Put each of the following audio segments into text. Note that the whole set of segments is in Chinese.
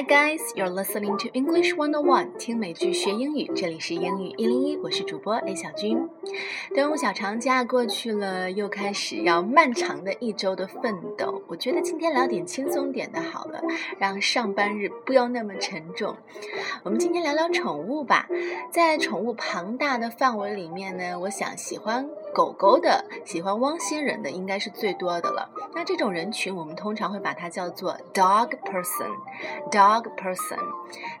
Hi guys, you're listening to English One on One，听美剧学英语，这里是英语一零一，我是主播 A 小军。端午小长假过去了，又开始要漫长的一周的奋斗。我觉得今天聊点轻松点的好了，让上班日不要那么沉重。我们今天聊聊宠物吧，在宠物庞大的范围里面呢，我想喜欢。狗狗的喜欢汪星人的应该是最多的了。那这种人群，我们通常会把它叫做 dog person，dog person。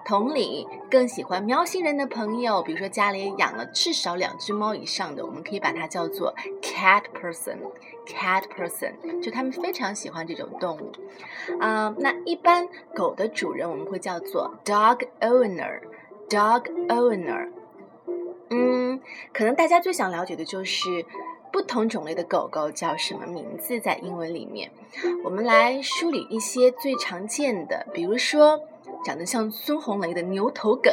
同理，更喜欢喵星人的朋友，比如说家里养了至少两只猫以上的，我们可以把它叫做 cat person，cat person。就他们非常喜欢这种动物。啊，那一般狗的主人我们会叫做 dog owner，dog owner。嗯，可能大家最想了解的就是不同种类的狗狗叫什么名字，在英文里面，我们来梳理一些最常见的，比如说长得像孙红雷的牛头梗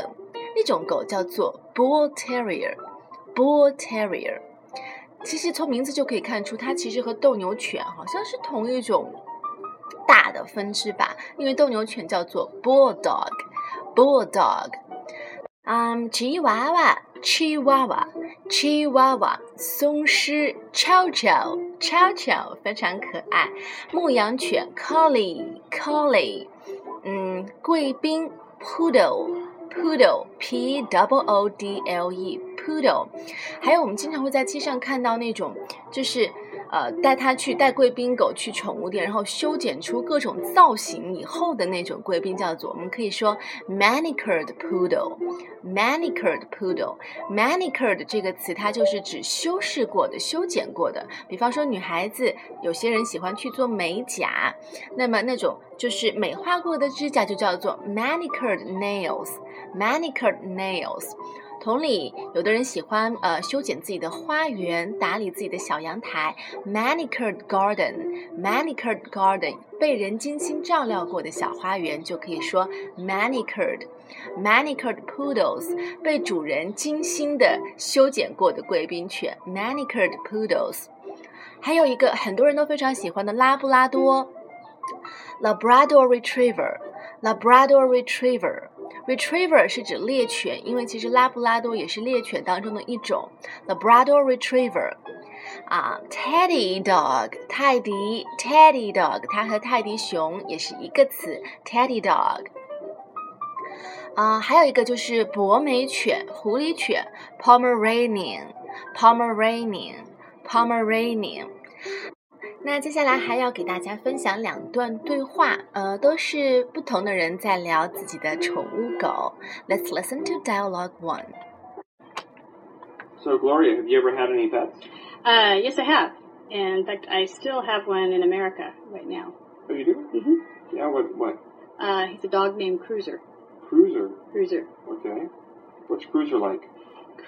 那种狗叫做 Bull Terrier，Bull Terrier。其实从名字就可以看出，它其实和斗牛犬好像是同一种大的分支吧，因为斗牛犬叫做 Bulldog，Bulldog。嗯，吉娃娃。Chihuahua，Chihuahua，松狮，Chow-Chow，Chow-Chow，非常可爱。牧羊犬，Collie，Collie，嗯，贵宾 poodle poodle poodle poodle。还有我们经常会在街上看到那种，就是。呃，带它去带贵宾狗去宠物店，然后修剪出各种造型以后的那种贵宾叫做，我们可以说 manicured poodle，manicured poodle，manicured 这个词它就是指修饰过的、修剪过的。比方说女孩子，有些人喜欢去做美甲，那么那种就是美化过的指甲就叫做 manicured nails，manicured nails。同理，有的人喜欢呃修剪自己的花园，打理自己的小阳台，manicured garden，manicured garden，被人精心照料过的小花园就可以说 manicured，manicured poodles，被主人精心的修剪过的贵宾犬，manicured poodles，还有一个很多人都非常喜欢的拉布拉多，Labrador retriever，Labrador retriever。Retriever 是指猎犬，因为其实拉布拉多也是猎犬当中的一种。Labrador Retriever，啊，Teddy Dog，泰迪，Teddy Dog，它和泰迪熊也是一个词，Teddy Dog。啊，还有一个就是博美犬，狐狸犬，Pomeranian，Pomeranian，Pomeranian。 那接下来还要给大家分享两段对话，呃，都是不同的人在聊自己的宠物狗。Let's listen to dialogue one. So, Gloria, have you ever had any pets? Uh, yes, I have. And in fact, I still have one in America right now. Oh, you do? Mm-hmm. Yeah, what? What? Uh, he's a dog named Cruiser. Cruiser. Cruiser. Okay. What's Cruiser like?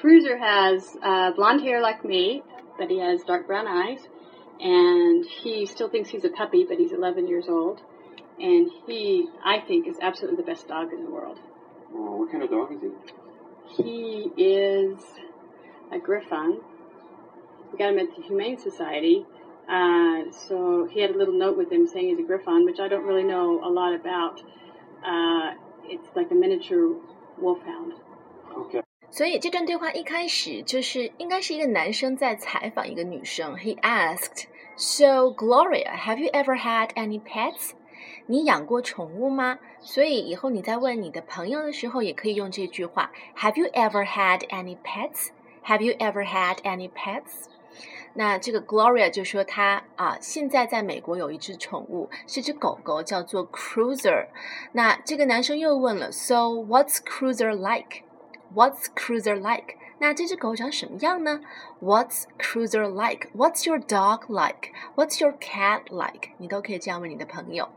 Cruiser has uh, blonde hair like me, but he has dark brown eyes and he still thinks he's a puppy, but he's 11 years old. And he, I think, is absolutely the best dog in the world. Oh, what kind of dog is he? He is a Griffon. We got him at the Humane Society. Uh, so he had a little note with him saying he's a Griffon, which I don't really know a lot about. Uh, it's like a miniature wolfhound. Okay. 所以这段对话一开始就是应该是一个男生在采访一个女生。He asked, "So Gloria, have you ever had any pets?" 你养过宠物吗？所以以后你在问你的朋友的时候，也可以用这句话：Have you ever had any pets? Have you ever had any pets? 那这个 Gloria 就说她啊，现在在美国有一只宠物，是只狗狗，叫做 Cruiser。那这个男生又问了：So what's Cruiser like? What's Cruiser like？那这只狗长什么样呢？What's Cruiser like？What's your dog like？What's your cat like？你都可以这样问你的朋友。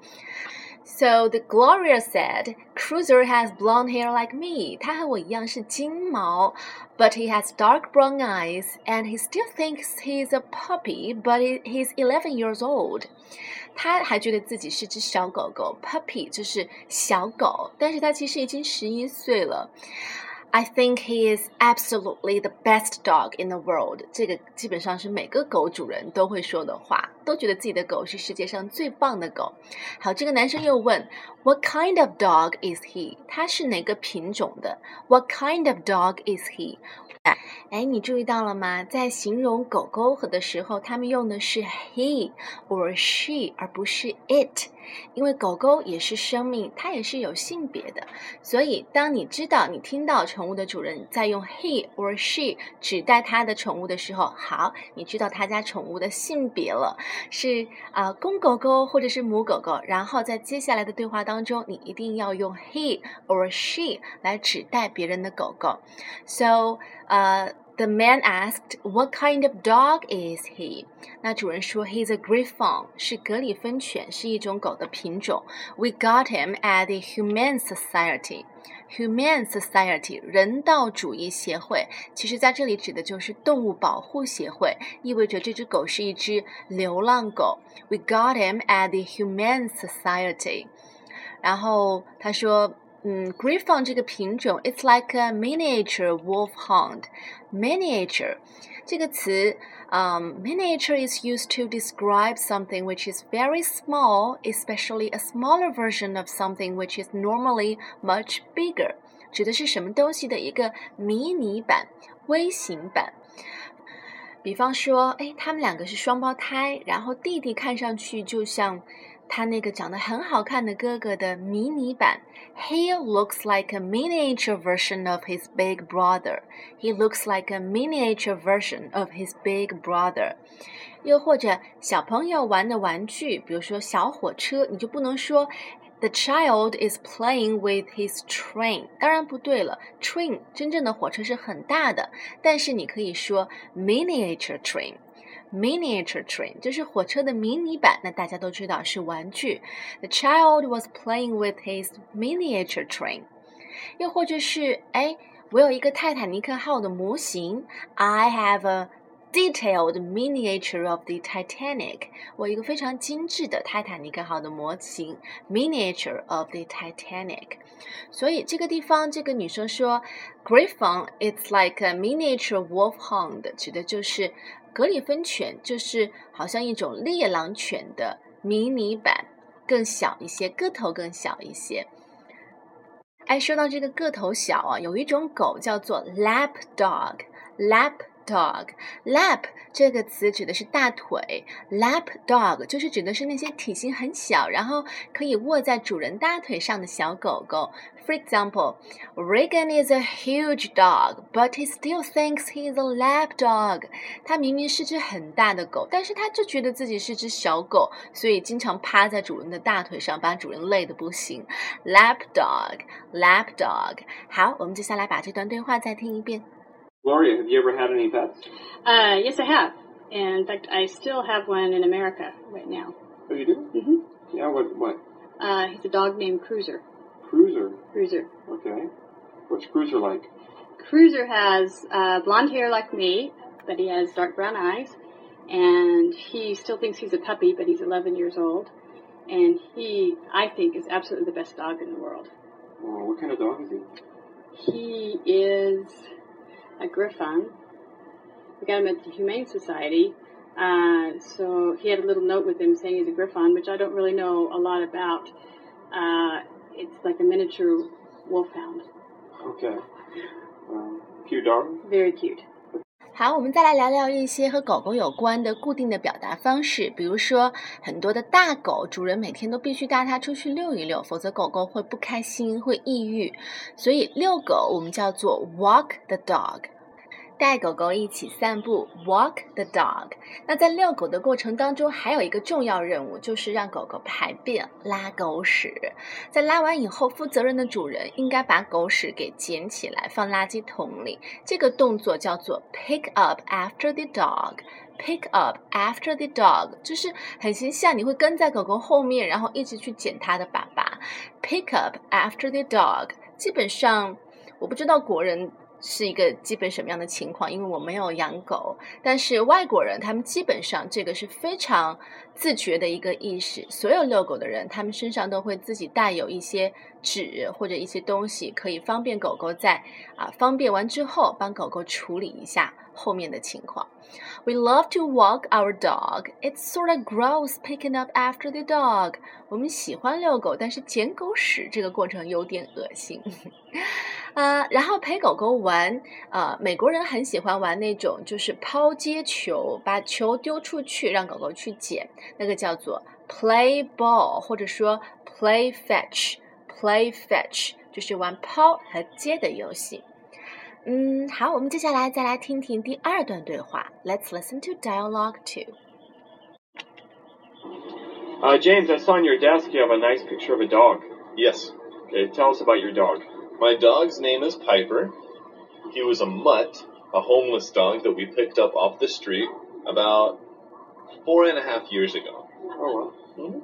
So the Gloria said, Cruiser has blonde hair like me. 他和我一样是金毛，but he has dark brown eyes, and he still thinks he's a puppy, but he's 11 years old. 他还觉得自己是只小狗狗，puppy 就是小狗，但是他其实已经十一岁了。 I think he is absolutely the best dog in the world。这个基本上是每个狗主人都会说的话。都觉得自己的狗是世界上最棒的狗。好，这个男生又问，What kind of dog is he？他是哪个品种的？What kind of dog is he？哎，你注意到了吗？在形容狗狗的时候，他们用的是 he or she，而不是 it，因为狗狗也是生命，它也是有性别的。所以，当你知道、你听到宠物的主人在用 he or she 指代他的宠物的时候，好，你知道他家宠物的性别了，是啊、公狗狗或者是母狗狗。然后在接下来的对话当中，你一定要用 he or she 来指代别人的狗狗。So，呃、The man asked, "What kind of dog is he?" 那主人说，He's a Griffon，是格里芬犬，是一种狗的品种。We got him at the Humane Society. Humane Society 人道主义协会，其实在这里指的就是动物保护协会，意味着这只狗是一只流浪狗。We got him at the Humane Society. 然后他说。嗯，Griffon 这个品种，it's like a miniature wolfhound. Miniature 这个词，嗯、um,，miniature is used to describe something which is very small, especially a smaller version of something which is normally much bigger. 指的是什么东西的一个迷你版、微型版。比方说，哎，他们两个是双胞胎，然后弟弟看上去就像 他那个长得很好看的哥哥的迷你版。He looks like a miniature version of his big brother. He looks like a miniature version of his big brother. 又或者小朋友玩的玩具，比如说小火车，你就不能说 The child is playing with his train。当然不对了，train 真正的火车是很大的，但是你可以说 miniature train。 Miniature train 就是火车的迷你版，那大家都知道是玩具。The child was playing with his miniature train。又或者是，哎，我有一个泰坦尼克号的模型。I have a detailed miniature of the Titanic。我一个非常精致的泰坦尼克号的模型，miniature of the Titanic。所以这个地方，这个女生说，Griffon it's like a miniature wolfhound，指的就是 格里芬犬，就是好像一种猎狼犬的迷你版，更小一些，个头更小一些。哎，说到这个个头小啊，有一种狗叫做 lap dog，lap dog，lap 这个词指的是大腿，lap dog 就是指的是那些体型很小，然后可以卧在主人大腿上的小狗狗。For example, Reagan is a huge dog, but he still thinks he's a lap dog. 他明明是只很大的狗，但是他就觉得自己是只小狗，所以经常趴在主人的大腿上，把主人累得不行。Lap dog, lap dog。好，我们接下来把这段对话再听一遍。 Gloria, have you ever had any pets? Uh, yes, I have. And in fact, I still have one in America right now. Oh, you do? hmm Yeah. What? What? Uh, he's a dog named Cruiser. Cruiser. Cruiser. Okay. What's Cruiser like? Cruiser has uh, blonde hair like me, but he has dark brown eyes. And he still thinks he's a puppy, but he's 11 years old. And he, I think, is absolutely the best dog in the world. Oh, what kind of dog is he? He is a Griffon. We got him at the Humane Society. Uh, so he had a little note with him saying he's a Griffon, which I don't really know a lot about. Uh, it's like a miniature wolfhound. Okay. Um, cute dog. Very cute. 好，我们再来聊聊一些和狗狗有关的固定的表达方式，比如说很多的大狗，主人每天都必须带它出去遛一遛，否则狗狗会不开心，会抑郁。所以遛狗我们叫做 walk the dog。带狗狗一起散步，walk the dog。那在遛狗的过程当中，还有一个重要任务，就是让狗狗排便、拉狗屎。在拉完以后，负责任的主人应该把狗屎给捡起来，放垃圾桶里。这个动作叫做 pick up after the dog。pick up after the dog，就是很形象，你会跟在狗狗后面，然后一直去捡它的粑粑。pick up after the dog，基本上我不知道国人。是一个基本什么样的情况？因为我没有养狗，但是外国人他们基本上这个是非常自觉的一个意识。所有遛狗的人，他们身上都会自己带有一些纸或者一些东西，可以方便狗狗在啊方便完之后帮狗狗处理一下后面的情况。We love to walk our dog. It's sort of gross picking up after the dog. 我们喜欢遛狗，但是捡狗屎这个过程有点恶心。呃，然后陪狗狗玩，呃，美国人很喜欢玩那种就是抛接球，把球丢出去让狗狗去捡，那个叫做 play ball，或者说 play fetch。play fetch 就是玩抛和接的游戏。嗯，好，我们接下来再来听听第二段对话。Let's listen to dialogue two. Uh, James, I saw on your desk you have a nice picture of a dog. Yes. Okay, tell us about your dog. My dog's name is Piper. He was a mutt, a homeless dog that we picked up off the street about four and a half years ago. Oh, well.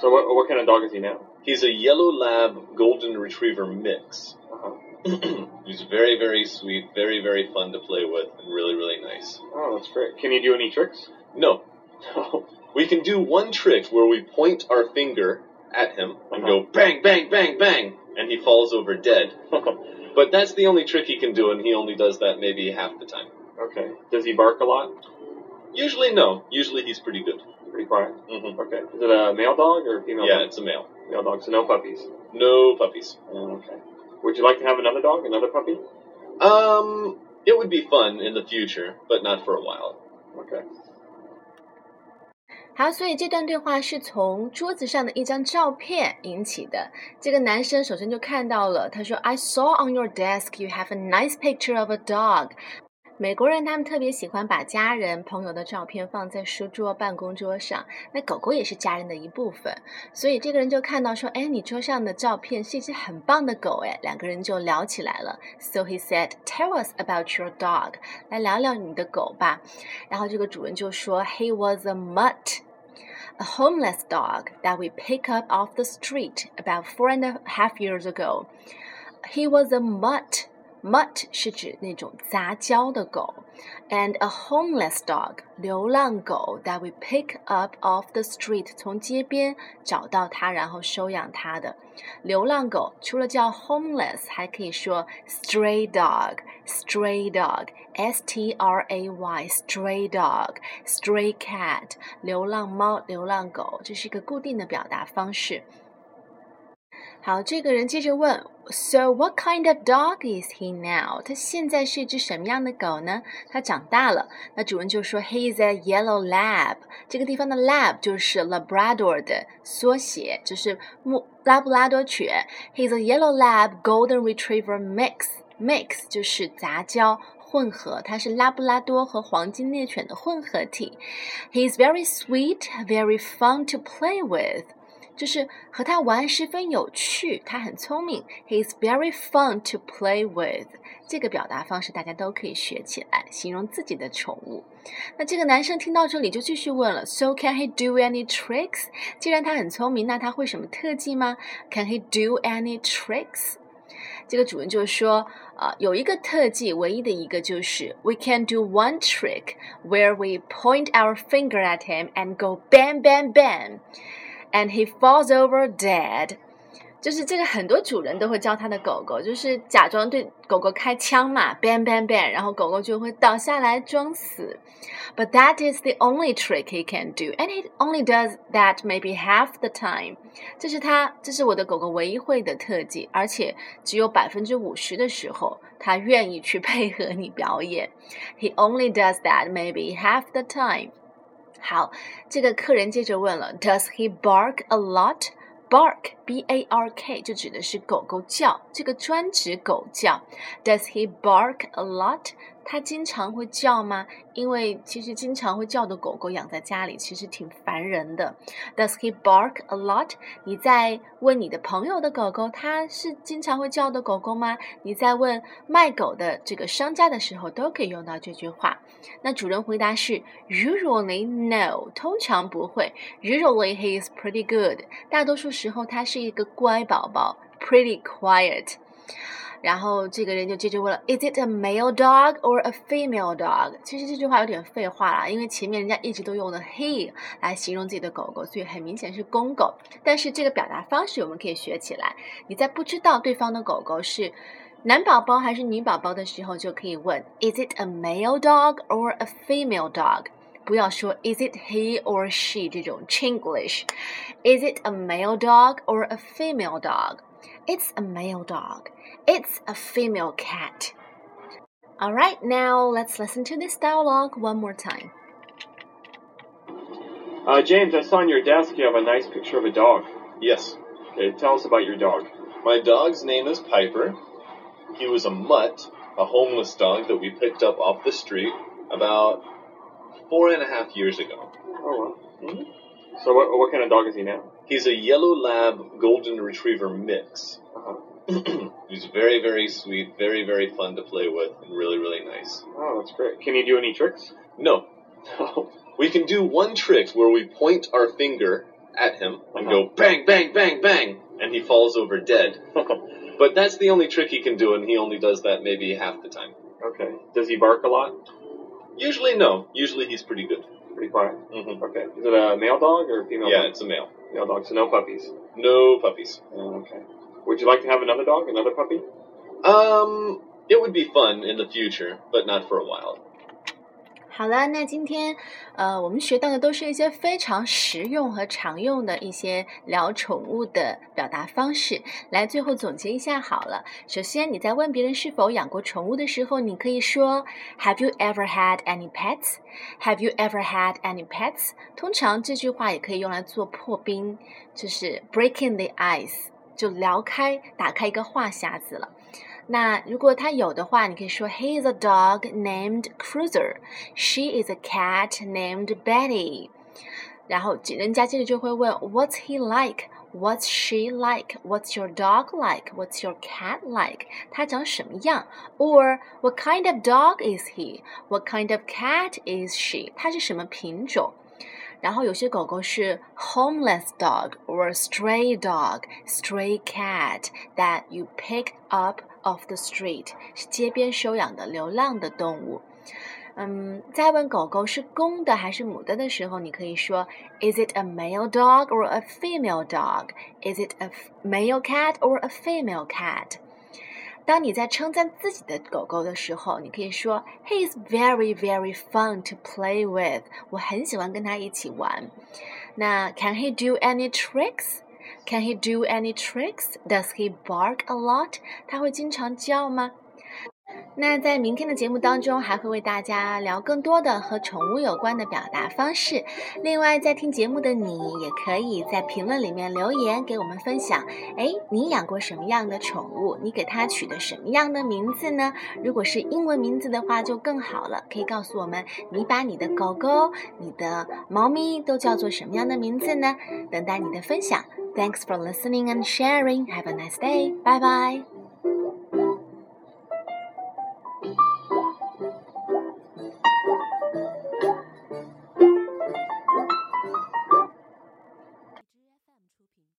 So, what, what kind of dog is he now? He's a yellow lab golden retriever mix. Uh-huh. He's very, very sweet, very, very fun to play with, and really, really nice. Oh, that's great. Can you do any tricks? No, Oh, we can do one trick where we point our finger at him and Uh-huh. go bang, bang, bang, bang, and he falls over dead. But that's the only trick he can do, and he only does that maybe half the time. okay. Does he bark a lot? Usually, no. Usually, he's pretty good. Pretty quiet. hmm Okay. Is it a male dog or a female Yeah, dog? it's a male. Male dog, so no puppies. No puppies. Oh, okay. Would you like to have another dog, another puppy? Um, it would be fun in the future, but not for a while. Okay. 好，所以这段对话是从桌子上的一张照片引起的。这个男生首先就看到了，他说：“I saw on your desk you have a nice picture of a dog。” 美国人他们特别喜欢把家人、朋友的照片放在书桌、办公桌上。那狗狗也是家人的一部分，所以这个人就看到说：“哎，你桌上的照片是一只很棒的狗。”哎，两个人就聊起来了。So he said, "Tell us about your dog." 来聊聊你的狗吧。然后这个主人就说：“He was a mutt." a homeless dog that we pick up off the street about four and a half years ago. He was a mutt. Mutt 是指那种杂交的狗，and a homeless dog 流浪狗 that we pick up off the street 从街边找到它，然后收养它的流浪狗，除了叫 homeless，还可以说 stray dog，stray dog，s t r a y，stray dog，stray cat，流浪猫、流浪狗，这是一个固定的表达方式。好，这个人接着问 ，So what kind of dog is he now？他现在是一只什么样的狗呢？他长大了。那主人就说，He is a yellow lab。这个地方的 lab 就是 Labrador 的缩写，就是穆拉布拉多犬。He's a yellow lab golden retriever mix。mix 就是杂交。混合，它是拉布拉多和黄金猎犬的混合体。He's very sweet, very fun to play with. 就是和他玩十分有趣，他很聪明。He is very fun to play with。这个表达方式大家都可以学起来，形容自己的宠物。那这个男生听到这里就继续问了：So can he do any tricks？既然他很聪明，那他会什么特技吗？Can he do any tricks？这个主人就说：呃，有一个特技，唯一的一个就是 We can do one trick where we point our finger at him and go bang bang bang。And he falls over dead。就是这个很多主人都会教他的狗狗，就是假装对狗狗开枪嘛，bang bang bang，然后狗狗就会倒下来装死。But that is the only trick he can do, and he only does that maybe half the time。这是他，这是我的狗狗唯一会的特技，而且只有百分之五十的时候，他愿意去配合你表演。He only does that maybe half the time。好，这个客人接着问了：Does he bark a lot? Bark, B-A-R-K，就指的是狗狗叫，这个专指狗叫。Does he bark a lot? 他经常会叫吗？因为其实经常会叫的狗狗养在家里，其实挺烦人的。Does he bark a lot？你在问你的朋友的狗狗，它是经常会叫的狗狗吗？你在问卖狗的这个商家的时候，都可以用到这句话。那主人回答是：Usually no，通常不会。Usually he is pretty good，大多数时候他是一个乖宝宝，pretty quiet。然后这个人就接着问了：Is it a male dog or a female dog？其实这句话有点废话啦，因为前面人家一直都用的 he 来形容自己的狗狗，所以很明显是公狗。但是这个表达方式我们可以学起来。你在不知道对方的狗狗是男宝宝还是女宝宝的时候，就可以问 Is it a male dog or a female dog？不要说 Is it he or she 这种 Chinglish。Is it a male dog or a female dog? It's a male dog. It's a female cat. Alright, now let's listen to this dialogue one more time. Uh, James, I saw on your desk you have a nice picture of a dog. Yes. Okay, tell us about your dog. My dog's name is Piper. He was a mutt, a homeless dog that we picked up off the street about four and a half years ago. Oh, well. So, what, what kind of dog is he now? He's a yellow lab golden retriever mix. Uh-huh. He's very, very sweet, very, very fun to play with, and really, really nice. Oh, that's great. Can he do any tricks? No, Oh, we can do one trick where we point our finger at him and Uh-huh. go bang, bang, bang, bang, and he falls over dead. But that's the only trick he can do, and he only does that maybe half the time. okay. Does he bark a lot? Usually, no. Usually, he's pretty good. Pretty quiet. hmm Okay. Is it a male dog or a female Yeah, dog? it's a male. Male dog, so no puppies. No puppies. Oh, okay. Would you like to have another dog, another puppy? Um, it would be fun in the future, but not for a while. 好了，那今天呃，我们学到的都是一些非常实用和常用的一些聊宠物的表达方式。来，最后总结一下好了。首先，你在问别人是否养过宠物的时候，你可以说 Have you ever had any pets? Have you ever had any pets? 通常这句话也可以用来做破冰，就是 breaking the ice，就聊开，打开一个话匣子了。那如果他有的话，你可以说 He is a dog named Cruiser. She is a cat named Betty. 然后人家接着就会问 What's he like? What's she like? What's your dog like? What's your cat like? 他长什么样？Or What kind of dog is he? What kind of cat is she? 它是什么品种？然后有些狗狗是 homeless dog or stray dog, stray cat that you pick up off the street，是街边收养的流浪的动物。嗯，在问狗狗是公的还是母的的时候，你可以说 Is it a male dog or a female dog? Is it a male cat or a female cat? 当你在称赞自己的狗狗的时候，你可以说 He is very very fun to play with。我很喜欢跟他一起玩。那 Can he do any tricks? Can he do any tricks? Does he bark a lot? 他会经常叫吗？ 那在明天的节目当中，还会为大家聊更多的和宠物有关的表达方式。另外，在听节目的你，也可以在评论里面留言给我们分享。哎，你养过什么样的宠物？你给它取的什么样的名字呢？如果是英文名字的话，就更好了。可以告诉我们，你把你的狗狗、你的猫咪都叫做什么样的名字呢？等待你的分享。Thanks for listening and sharing. Have a nice day. Bye bye.